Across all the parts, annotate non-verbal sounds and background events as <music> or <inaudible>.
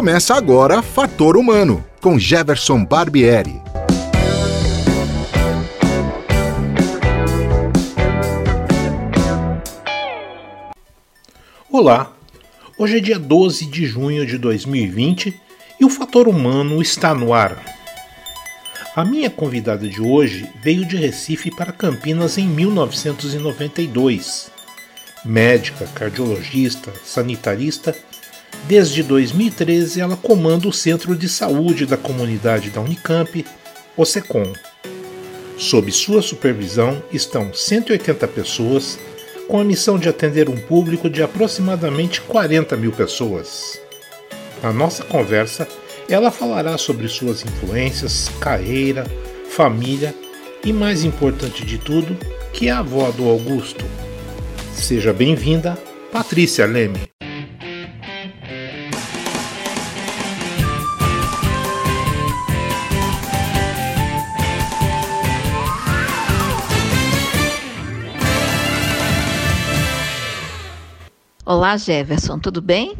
Começa agora Fator Humano, com Jefferson Barbieri. Olá, hoje é dia 12 de junho de 2020 e o Fator Humano está no ar. A minha convidada de hoje veio de Recife para Campinas em 1992. Médica, cardiologista, sanitarista Desde 2013, ela comanda o Centro de Saúde da Comunidade da Unicamp, o SECOM. Sob sua supervisão estão 180 pessoas, com a missão de atender um público de aproximadamente 40 mil pessoas. Na nossa conversa, ela falará sobre suas influências, carreira, família e, mais importante de tudo, que é a avó do Augusto. Seja bem-vinda, Patrícia Leme. Olá, Jefferson, tudo bem?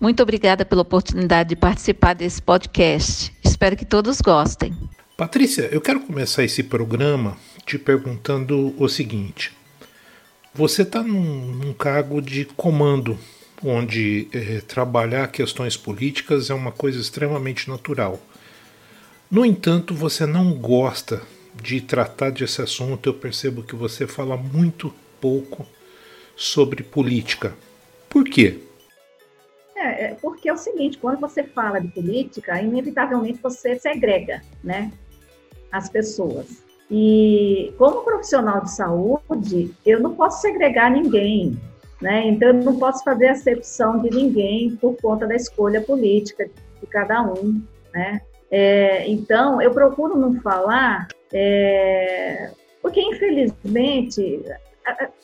Muito obrigada pela oportunidade de participar desse podcast. Espero que todos gostem. Patrícia, eu quero começar esse programa te perguntando o seguinte: você está num, num, cargo de comando, onde é, trabalhar questões políticas é uma coisa extremamente natural. No entanto, você não gosta de tratar desse assunto. Eu percebo que você fala muito pouco sobre política. Por quê? É, é, porque é o seguinte, quando você fala de política, inevitavelmente você segrega, né, as pessoas. E como profissional de saúde, eu não posso segregar ninguém, né? Então eu não posso fazer acepção de ninguém por conta da escolha política de cada um, né? É, então eu procuro não falar, é, porque infelizmente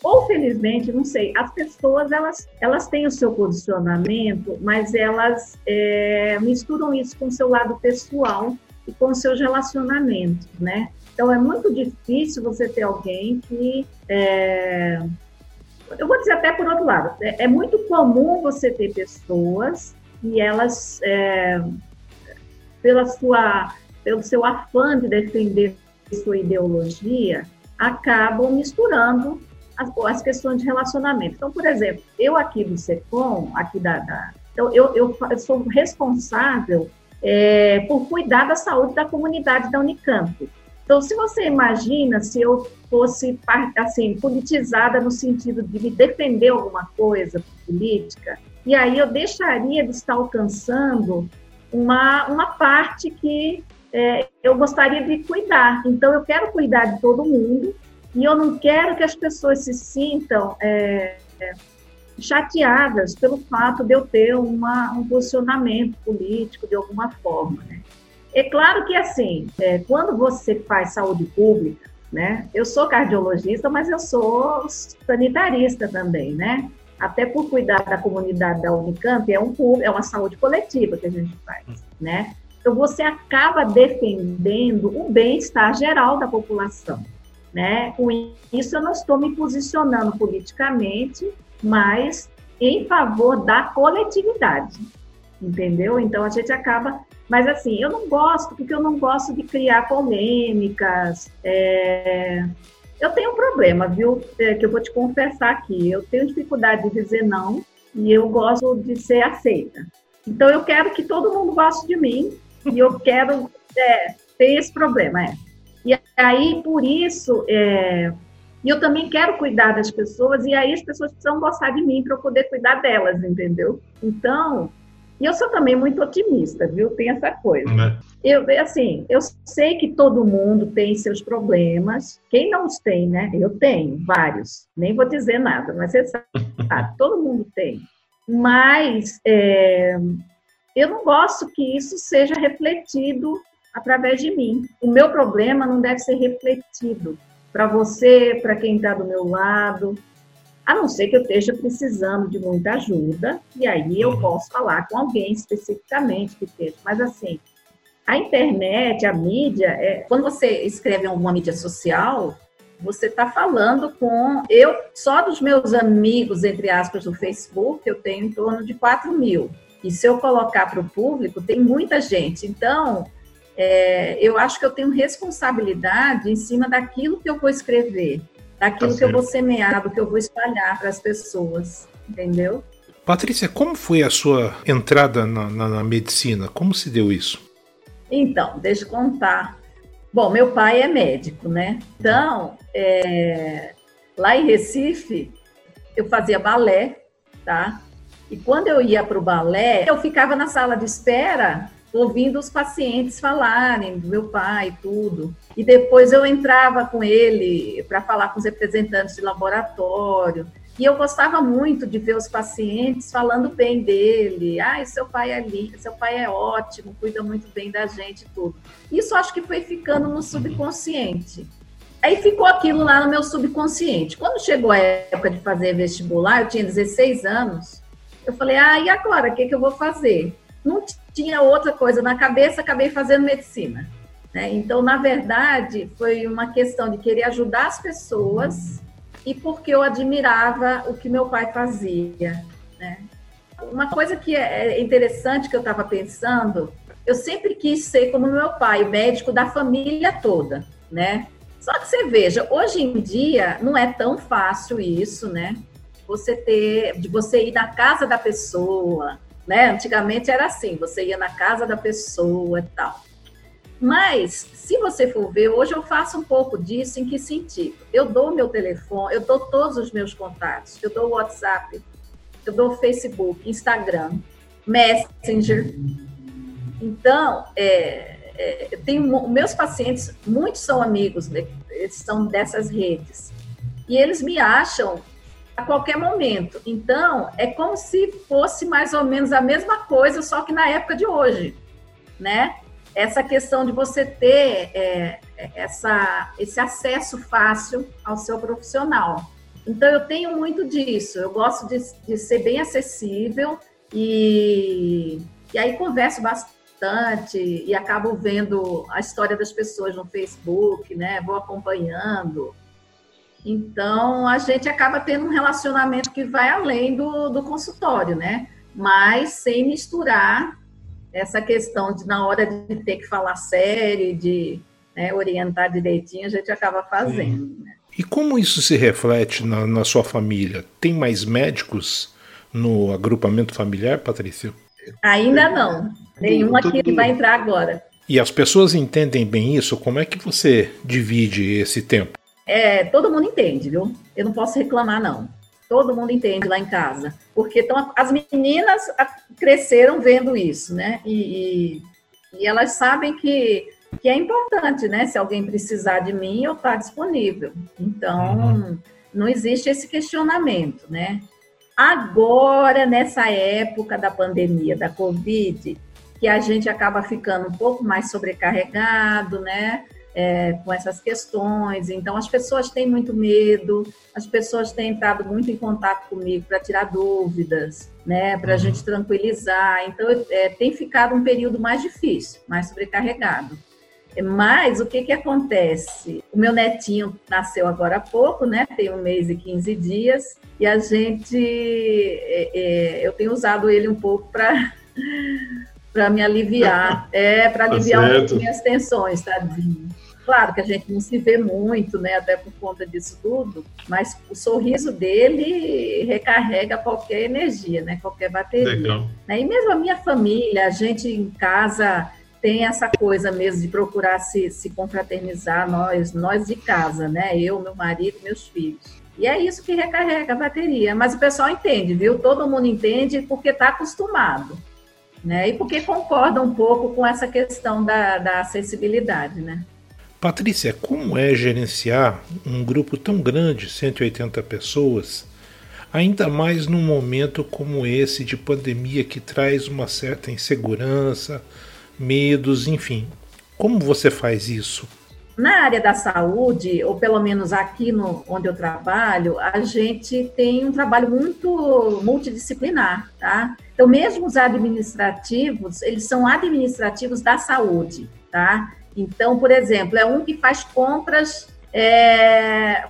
ou felizmente, não sei, as pessoas elas, elas têm o seu posicionamento, mas elas é, misturam isso com o seu lado pessoal e com os seus relacionamentos, né? Então é muito difícil você ter alguém que é, eu vou dizer até por outro lado, é, é muito comum você ter pessoas e elas é, pela sua pelo seu afã de defender sua ideologia acabam misturando as, as questões de relacionamento. Então, por exemplo, eu aqui do SECOM, aqui da, da então eu, eu, eu, sou responsável é, por cuidar da saúde da comunidade da Unicamp. Então, se você imagina se eu fosse assim politizada no sentido de me defender alguma coisa política, e aí eu deixaria de estar alcançando uma, uma parte que é, eu gostaria de cuidar. Então, eu quero cuidar de todo mundo, e eu não quero que as pessoas se sintam é, é, chateadas pelo fato de eu ter uma, um posicionamento político de alguma forma. Né? É claro que, assim, é, quando você faz saúde pública, né? Eu sou cardiologista, mas eu sou sanitarista também, né? Até por cuidar da comunidade da Unicamp, é, um, é uma saúde coletiva que a gente faz, né? Então, você acaba defendendo o bem-estar geral da população. Né? Com isso, eu não estou me posicionando politicamente, mas em favor da coletividade, entendeu? Então a gente acaba. Mas assim, eu não gosto, porque eu não gosto de criar polêmicas. É... Eu tenho um problema, viu? É, que eu vou te confessar aqui. Eu tenho dificuldade de dizer não e eu gosto de ser aceita. Então eu quero que todo mundo goste de mim e eu quero é, ter esse problema, é. E aí, por isso, é, eu também quero cuidar das pessoas, e aí as pessoas precisam gostar de mim para eu poder cuidar delas, entendeu? Então, e eu sou também muito otimista, viu? Tem essa coisa. Né? Eu, assim, eu sei que todo mundo tem seus problemas. Quem não os tem, né? Eu tenho vários. Nem vou dizer nada, mas você sabe, <laughs> todo mundo tem. Mas é, eu não gosto que isso seja refletido através de mim. O meu problema não deve ser refletido para você, para quem está do meu lado, a não ser que eu esteja precisando de muita ajuda, e aí eu uhum. posso falar com alguém especificamente que esteja. Mas assim, a internet, a mídia, é, quando você escreve em alguma mídia social, você está falando com. Eu, só dos meus amigos, entre aspas, do Facebook, eu tenho em torno de 4 mil. E se eu colocar para o público, tem muita gente. Então, é, eu acho que eu tenho responsabilidade em cima daquilo que eu vou escrever, daquilo tá que eu vou semear, do que eu vou espalhar para as pessoas, entendeu? Patrícia, como foi a sua entrada na, na, na medicina? Como se deu isso? Então, deixa eu contar. Bom, meu pai é médico, né? Então, é, lá em Recife, eu fazia balé, tá? E quando eu ia para o balé, eu ficava na sala de espera ouvindo os pacientes falarem do meu pai tudo. E depois eu entrava com ele para falar com os representantes de laboratório. E eu gostava muito de ver os pacientes falando bem dele. Ah, seu pai é lindo, seu pai é ótimo, cuida muito bem da gente tudo. Isso acho que foi ficando no subconsciente. Aí ficou aquilo lá no meu subconsciente. Quando chegou a época de fazer vestibular, eu tinha 16 anos, eu falei, ah, e agora? O que, que eu vou fazer? Não tinha outra coisa na cabeça, acabei fazendo medicina. Né? Então, na verdade, foi uma questão de querer ajudar as pessoas e porque eu admirava o que meu pai fazia. Né? Uma coisa que é interessante que eu estava pensando, eu sempre quis ser como meu pai, médico da família toda, né? Só que você veja, hoje em dia não é tão fácil isso, né? Você ter, de você ir na casa da pessoa, né? Antigamente era assim, você ia na casa da pessoa e tal. Mas, se você for ver, hoje eu faço um pouco disso, em que sentido? Eu dou meu telefone, eu dou todos os meus contatos, eu dou WhatsApp, eu dou Facebook, Instagram, Messenger. Então, é, é, eu tenho meus pacientes, muitos são amigos, né? eles são dessas redes. E eles me acham a qualquer momento. Então, é como se fosse mais ou menos a mesma coisa, só que na época de hoje, né? essa questão de você ter é, essa, esse acesso fácil ao seu profissional. Então, eu tenho muito disso, eu gosto de, de ser bem acessível e, e aí converso bastante e acabo vendo a história das pessoas no Facebook, né? Vou acompanhando. Então, a gente acaba tendo um relacionamento que vai além do, do consultório, né? Mas sem misturar essa questão de, na hora de ter que falar sério, de né, orientar direitinho, a gente acaba fazendo. Né? E como isso se reflete na, na, sua família? Tem mais médicos no agrupamento familiar, Patrícia? Ainda não. Tem um aqui que vai entrar agora. E as pessoas entendem bem isso? Como é que você divide esse tempo? É, todo mundo entende, viu? Eu não posso reclamar, não todo mundo entende lá em casa, porque então, as meninas cresceram vendo isso, né? E, e, e elas sabem que, que é importante, né? Se alguém precisar de mim, eu estou disponível. Então, uhum. não existe esse questionamento, né? Agora, nessa época da pandemia, da Covid, que a gente acaba ficando um pouco mais sobrecarregado, né? É, com essas questões. Então, as pessoas têm muito medo, as pessoas têm entrado muito em contato comigo para tirar dúvidas, né, para a uhum. gente tranquilizar. Então, é, tem ficado um período mais difícil, mais sobrecarregado. Mas o que, que acontece? O meu netinho nasceu agora há pouco, né? Tem um mês e 15 dias, e a gente. É, é, eu tenho usado ele um pouco para para me aliviar, <laughs> é, para tá aliviar tá um pouco minhas tensões, tadinho. Claro que a gente não se vê muito, né, até por conta disso tudo, mas o sorriso dele recarrega qualquer energia, né, qualquer bateria. Legal. Né, e mesmo a minha família, a gente em casa tem essa coisa mesmo de procurar se, se confraternizar, nós, nós de casa, né, eu, meu marido, meus filhos. E é isso que recarrega a bateria. Mas o pessoal entende, viu? Todo mundo entende porque está acostumado. Né? E porque concorda um pouco com essa questão da, da acessibilidade, né? Patrícia, como é gerenciar um grupo tão grande, 180 pessoas, ainda mais num momento como esse de pandemia que traz uma certa insegurança, medos, enfim? Como você faz isso? Na área da saúde, ou pelo menos aqui no, onde eu trabalho, a gente tem um trabalho muito multidisciplinar, tá? Então, mesmo os administrativos, eles são administrativos da saúde, tá? Então, por exemplo, é um que faz compras, é,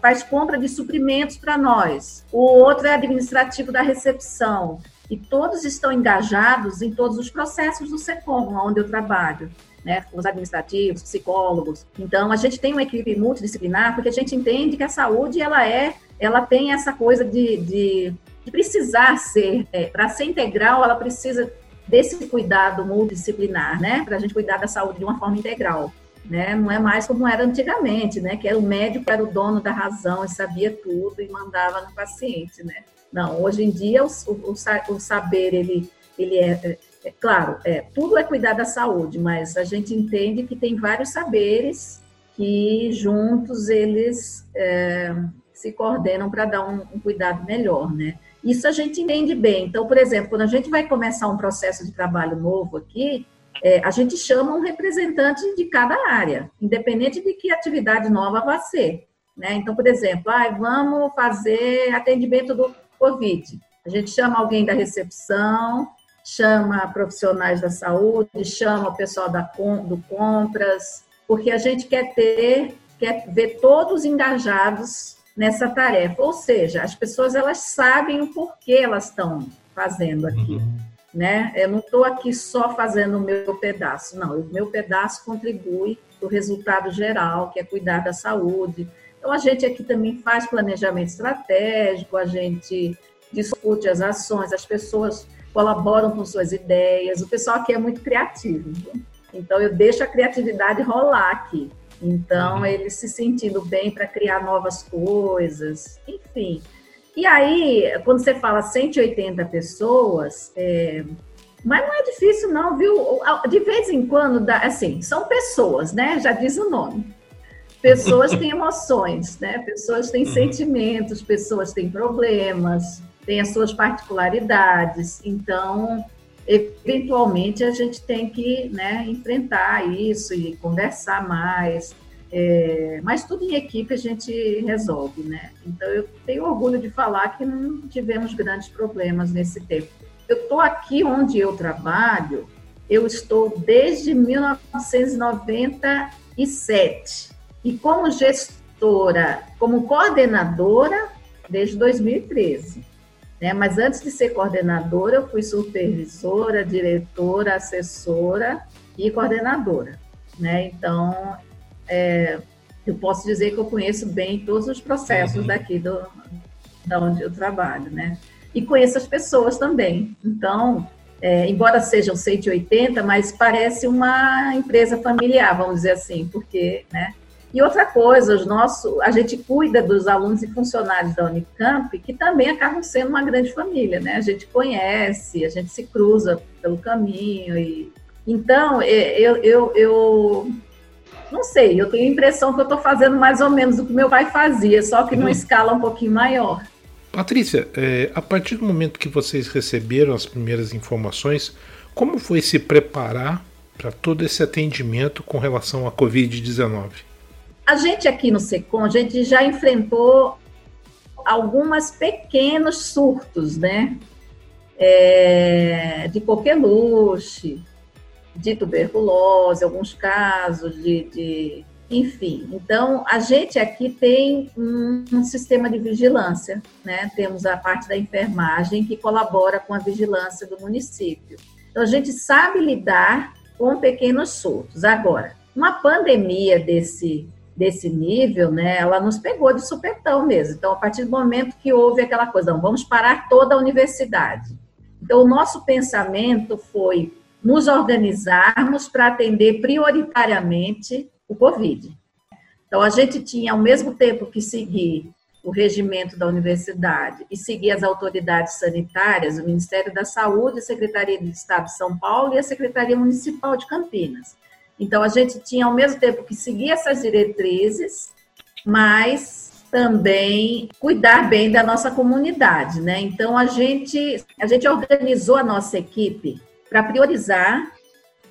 faz compra de suprimentos para nós. O outro é administrativo da recepção. e todos estão engajados em todos os processos do SECOM, onde eu trabalho. Né, os administrativos, psicólogos. Então, a gente tem uma equipe multidisciplinar porque a gente entende que a saúde ela é, ela tem essa coisa de, de, de precisar ser, é, para ser integral, ela precisa desse cuidado multidisciplinar, né, para a gente cuidar da saúde de uma forma integral. Né? Não é mais como era antigamente, né? Que era o médico era o dono da razão e sabia tudo e mandava no paciente, né? Não, hoje em dia o, o, o saber ele, ele é, é, claro, é, tudo é cuidar da saúde, mas a gente entende que tem vários saberes que juntos eles é, se coordenam para dar um, um cuidado melhor, né? Isso a gente entende bem. Então, por exemplo, quando a gente vai começar um processo de trabalho novo aqui, é, a gente chama um representante de cada área, independente de que atividade nova vai ser. Né? Então, por exemplo, ah, vamos fazer atendimento do Covid. A gente chama alguém da recepção, chama profissionais da saúde, chama o pessoal da, do compras, porque a gente quer ter, quer ver todos engajados nessa tarefa. Ou seja, as pessoas elas sabem o porquê elas estão fazendo aqui. Uhum né? Eu não estou aqui só fazendo o meu pedaço, não. O meu pedaço contribui para o resultado geral, que é cuidar da saúde. Então, a gente aqui também faz planejamento estratégico, a gente discute as ações, as pessoas colaboram com suas ideias. O pessoal aqui é muito criativo. Então, eu deixo a criatividade rolar aqui. Então, uhum. eles se sentindo bem para criar novas coisas, enfim. E aí, quando você fala 180 pessoas, é... mas não é difícil não, viu? De vez em quando, assim, são pessoas, né? Já diz o nome. Pessoas têm <laughs> emoções, né? Pessoas têm uhum. sentimentos, pessoas têm problemas, têm as suas particularidades. Então, eventualmente, a gente tem que né, enfrentar isso e conversar mais. É, mas tudo em equipe a gente resolve, né? Então eu tenho orgulho de falar que não tivemos grandes problemas nesse tempo. Eu estou aqui onde eu trabalho, eu estou desde 1997 e como gestora, como coordenadora desde 2013. Né? Mas antes de ser coordenadora, eu fui supervisora, diretora, assessora e coordenadora. Né? Então, é, eu posso dizer que eu conheço bem todos os processos uhum. daqui do, da onde eu trabalho, né? E conheço as pessoas também. Então, é, embora sejam 180, mas parece uma empresa familiar, vamos dizer assim, porque, né? E outra coisa, os nossos, a gente cuida dos alunos e funcionários da Unicamp, que também acabam sendo uma grande família, né? A gente conhece, a gente se cruza pelo caminho e então eu, eu, eu não sei, eu tenho a impressão que eu estou fazendo mais ou menos o que meu pai fazia, só que uhum. numa escala um pouquinho maior. Patrícia, é, a partir do momento que vocês receberam as primeiras informações, como foi se preparar para todo esse atendimento com relação à Covid-19? A gente aqui no SECOM, a gente já enfrentou algumas pequenos surtos, né? É, de coqueluche, de tuberculose, alguns casos de, de enfim. Então, a gente aqui tem um, um, sistema de vigilância, né? Temos a parte da enfermagem que colabora com a vigilância do município. Então, a gente sabe lidar com pequenos surtos. Agora, uma pandemia desse desse nível, né, ela nos pegou de supetão mesmo. Então, a partir do momento que houve aquela coisa, não, vamos parar toda a universidade. Então, o nosso pensamento foi nos organizarmos para atender prioritariamente o Covid. Então, a gente tinha, ao mesmo tempo que seguir o regimento da universidade e seguir as autoridades sanitárias, o Ministério da Saúde, a Secretaria de Estado de São Paulo e a Secretaria Municipal de Campinas. Então, a gente tinha, ao mesmo tempo que seguir essas diretrizes, mas também cuidar bem da nossa comunidade, né? Então, a gente, a gente organizou a nossa equipe para priorizar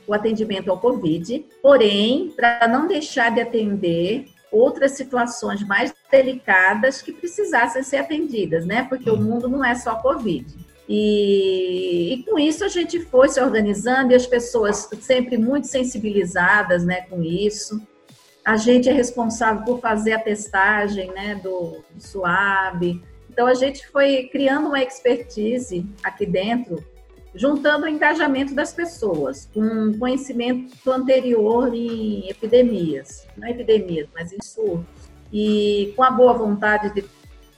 o atendimento ao Covid, porém, para não deixar de atender outras situações mais delicadas que precisassem ser atendidas, né? Porque o mundo não é só Covid. E, e, com isso a gente foi se organizando e as pessoas sempre muito sensibilizadas, né, com isso. A gente é responsável por fazer a testagem, né, do, do SUAB, Então a gente foi criando uma expertise aqui dentro, juntando o engajamento das pessoas, com conhecimento anterior em epidemias, não epidemias, mas em surtos. E com a boa vontade de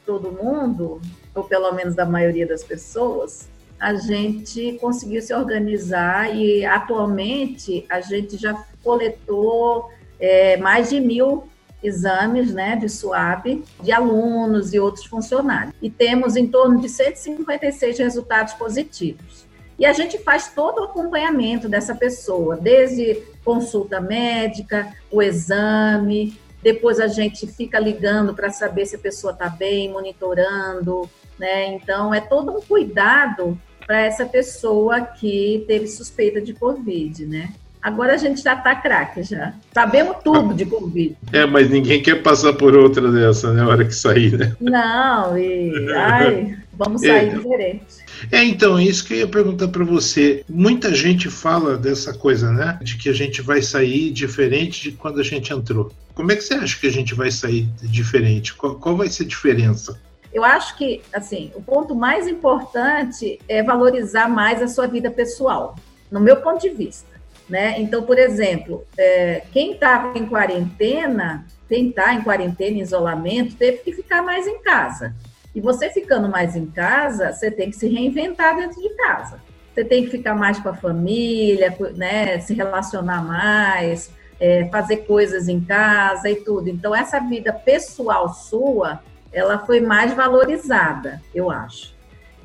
todo mundo, ou pelo menos da maioria das pessoas, a gente conseguiu se organizar e atualmente a gente já coletou é, mais de mil exames né, de SWAB de alunos e outros funcionários. E temos em torno de 156 resultados positivos. E a gente faz todo o acompanhamento dessa pessoa, desde consulta médica, o exame, depois a gente fica ligando para saber se a pessoa está bem, monitorando, né? Então é todo um cuidado para essa pessoa que teve suspeita de Covid, né? Agora a gente já tá craque já. Sabemos tudo de Covid. É, mas ninguém quer passar por outra dessa, né? Na hora que sair, né? Não, e. Ai, vamos sair é. diferente. É, então, é isso que eu ia perguntar para você. Muita gente fala dessa coisa, né? De que a gente vai sair diferente de quando a gente entrou. Como é que você acha que a gente vai sair diferente? Qual, qual vai ser a diferença? Eu acho que, assim, o ponto mais importante é valorizar mais a sua vida pessoal, no meu ponto de vista. Né? Então, por exemplo, é, quem estava em quarentena, quem está em quarentena, em isolamento, teve que ficar mais em casa. E você ficando mais em casa, você tem que se reinventar dentro de casa. Você tem que ficar mais com a família, né? se relacionar mais, é, fazer coisas em casa e tudo. Então, essa vida pessoal sua, ela foi mais valorizada, eu acho.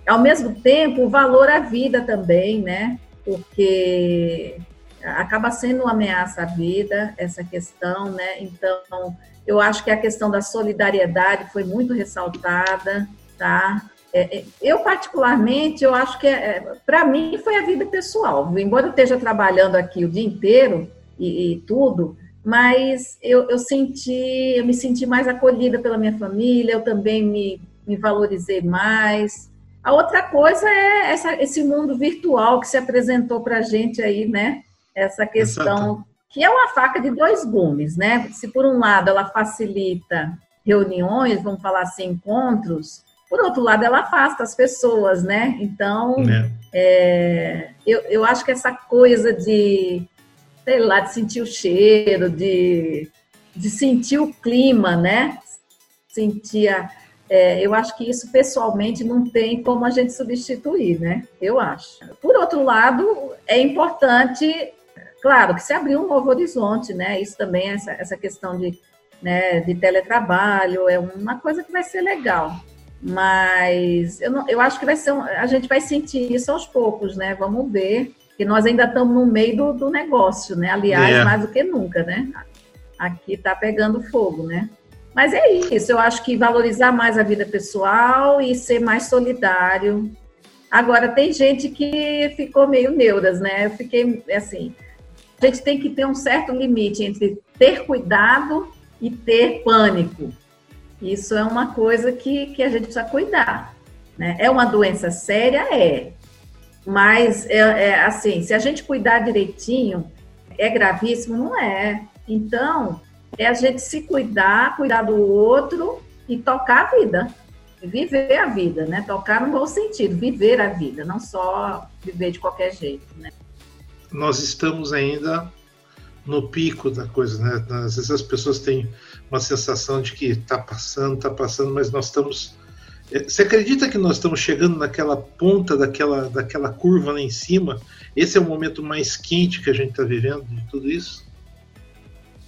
Ao mesmo tempo, o valor à vida também, né? Porque acaba sendo uma ameaça à vida, essa questão, né? Então, eu acho que a questão da solidariedade foi muito ressaltada, tá? É, é eu, particularmente, eu acho que, é, para mim, foi a vida pessoal. Embora eu esteja trabalhando aqui o dia inteiro e, e tudo, mas eu, eu, senti, eu me senti mais acolhida pela minha família, eu também me, me valorizei mais. A outra coisa é essa, esse mundo virtual que se apresentou para a gente aí, né? essa questão, Exato. Que é uma faca de dois gumes, né? Se por um lado ela facilita reuniões, vamos falar assim, encontros, por outro lado ela afasta as pessoas, né? Então, é. É, eu, eu acho que essa coisa de, sei lá, de sentir o cheiro, de, de sentir o clima, né? Sentir a, é, eu acho que isso pessoalmente não tem como a gente substituir, né? Eu acho. Por outro lado, é importante Claro que se abriu um novo horizonte, né? Isso também, essa, essa questão de, né, de teletrabalho, é uma coisa que vai ser legal. Mas eu, não, eu acho que vai ser um, a gente vai sentir isso aos poucos, né? Vamos ver. Que nós ainda estamos no meio do, do negócio, né? Aliás, é. mais do que nunca, né? Aqui está pegando fogo, né? Mas é isso, eu acho que valorizar mais a vida pessoal e ser mais solidário. Agora, tem gente que ficou meio neuras, né? Eu fiquei assim, a gente tem que ter um certo limite entre ter cuidado e ter pânico. Isso é uma coisa que, que a gente precisa cuidar. Né? É uma doença séria? É. Mas, é, é, assim, se a gente cuidar direitinho, é gravíssimo? Não é. Então, é a gente se cuidar, cuidar do outro e tocar a vida. Viver a vida, né? Tocar no bom sentido, viver a vida, não só viver de qualquer jeito, né? Nós estamos ainda no pico da coisa, né? Às vezes as pessoas têm uma sensação de que está passando, está passando, mas nós estamos. É, você acredita que nós estamos chegando naquela ponta daquela, daquela curva lá em cima? Esse é o momento mais quente que a gente está vivendo de tudo isso?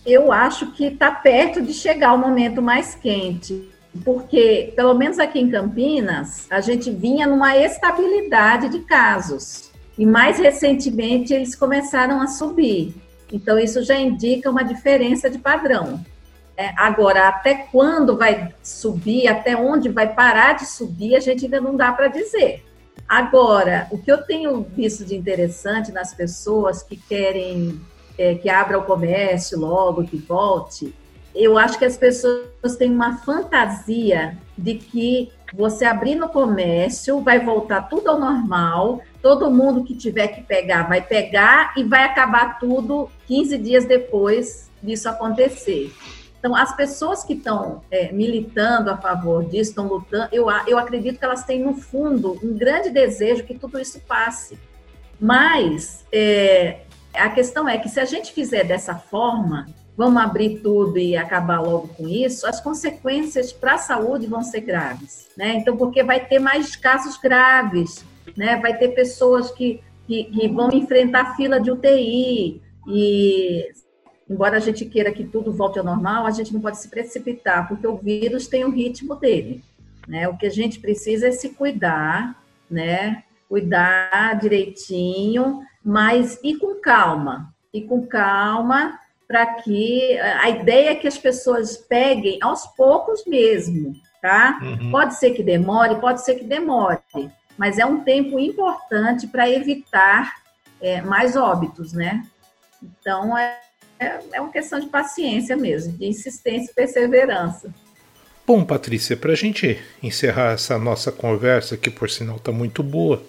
Eu acho que está perto de chegar o momento mais quente, porque, pelo menos aqui em Campinas, a gente vinha numa estabilidade de casos. E mais recentemente eles começaram a subir. Então, isso já indica uma diferença de padrão. É, agora, até quando vai subir, até onde vai parar de subir, a gente ainda não dá para dizer. Agora, o que eu tenho visto de interessante nas pessoas que querem é, que abra o comércio logo, que volte, eu acho que as pessoas têm uma fantasia de que você abrir no comércio vai voltar tudo ao normal, todo mundo que tiver que pegar vai pegar e vai acabar tudo 15 dias depois disso acontecer. Então, as pessoas que estão é, militando a favor disso, estão lutando, eu, eu acredito que elas têm, no fundo, um grande desejo que tudo isso passe. Mas é, a questão é que se a gente fizer dessa forma, vamos abrir tudo e acabar logo com isso, as consequências para a saúde vão ser graves, né? Então, porque vai ter mais casos graves, né? Vai ter pessoas que, que, que vão enfrentar fila de UTI e embora a gente queira que tudo volte ao normal, a gente não pode se precipitar, porque o vírus tem o ritmo dele. Né? O que a gente precisa é se cuidar, né? Cuidar direitinho, mas e com calma. E com calma, para que a ideia é que as pessoas peguem aos poucos mesmo, tá? Uhum. Pode ser que demore, pode ser que demore, mas é um tempo importante para evitar é, mais óbitos, né? Então, é, é, é uma questão de paciência mesmo, de insistência e perseverança. Bom, Patrícia, para a gente encerrar essa nossa conversa, que por sinal está muito boa,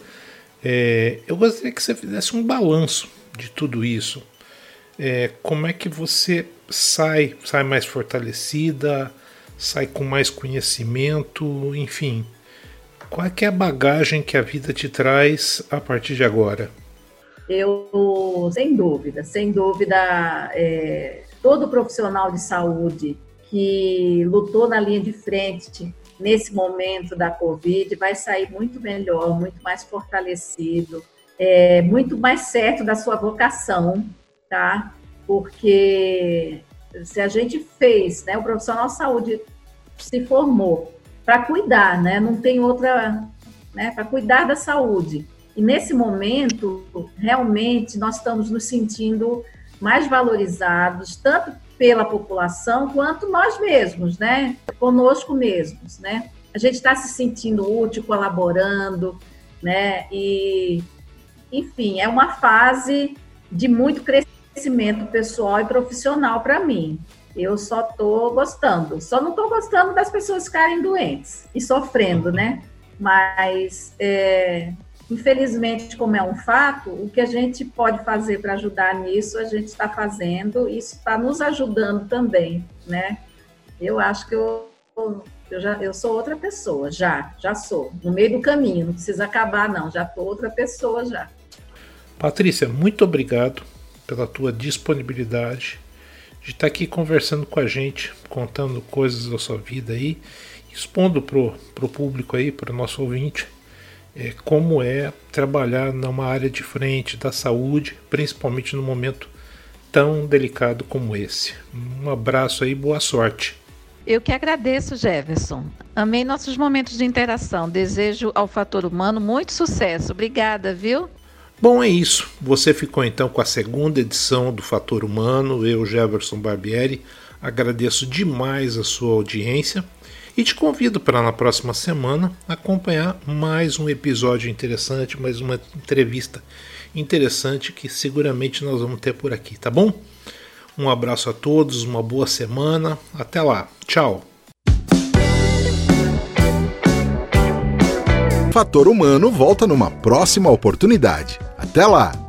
é, eu gostaria que você fizesse um balanço de tudo isso. É, como é que você sai, sai mais fortalecida, sai com mais conhecimento, enfim. Qual é, é a bagagem que a vida te traz a partir de agora? Eu, sem dúvida, sem dúvida, é, todo profissional de saúde que lutou na linha de frente nesse momento da Covid vai sair muito melhor, muito mais fortalecido, é, muito mais certo da sua vocação, tá? Porque se a gente fez, né, o profissional de saúde se formou para cuidar, né? Não tem outra, né? Para cuidar da saúde. E nesse momento, realmente, nós estamos nos sentindo mais valorizados, tanto pela população quanto nós mesmos, né? Conosco mesmos, né? A gente está se sentindo útil, colaborando, né? E, enfim, é uma fase de muito crescimento pessoal e profissional para mim. Eu só estou gostando. Só não estou gostando das pessoas ficarem doentes e sofrendo, né? Mas é, Infelizmente, como é um fato, o que a gente pode fazer para ajudar nisso, a gente está fazendo, isso está nos ajudando também, né? Eu acho que eu, eu, já, eu sou outra pessoa, já, já sou. No meio do caminho, não precisa acabar, não, já estou outra pessoa já. Patrícia, muito obrigado pela tua disponibilidade de estar tá aqui conversando com a gente, contando coisas da sua vida aí, expondo para o público aí, para o nosso ouvinte, é, como é trabalhar numa área de frente da saúde, principalmente num momento tão delicado como esse. Um abraço aí, boa sorte. Eu que agradeço, Jefferson. Amei nossos momentos de interação. Desejo ao fator humano muito sucesso. Obrigada, viu? Bom, é isso. Você ficou então com a segunda edição do Fator Humano. Eu, Jefferson Barbieri, agradeço demais a sua audiência. E te convido para na próxima semana acompanhar mais um episódio interessante, mais uma entrevista interessante que seguramente nós vamos ter por aqui, tá bom? Um abraço a todos, uma boa semana, até lá, tchau! Fator Humano volta numa próxima oportunidade. Até lá!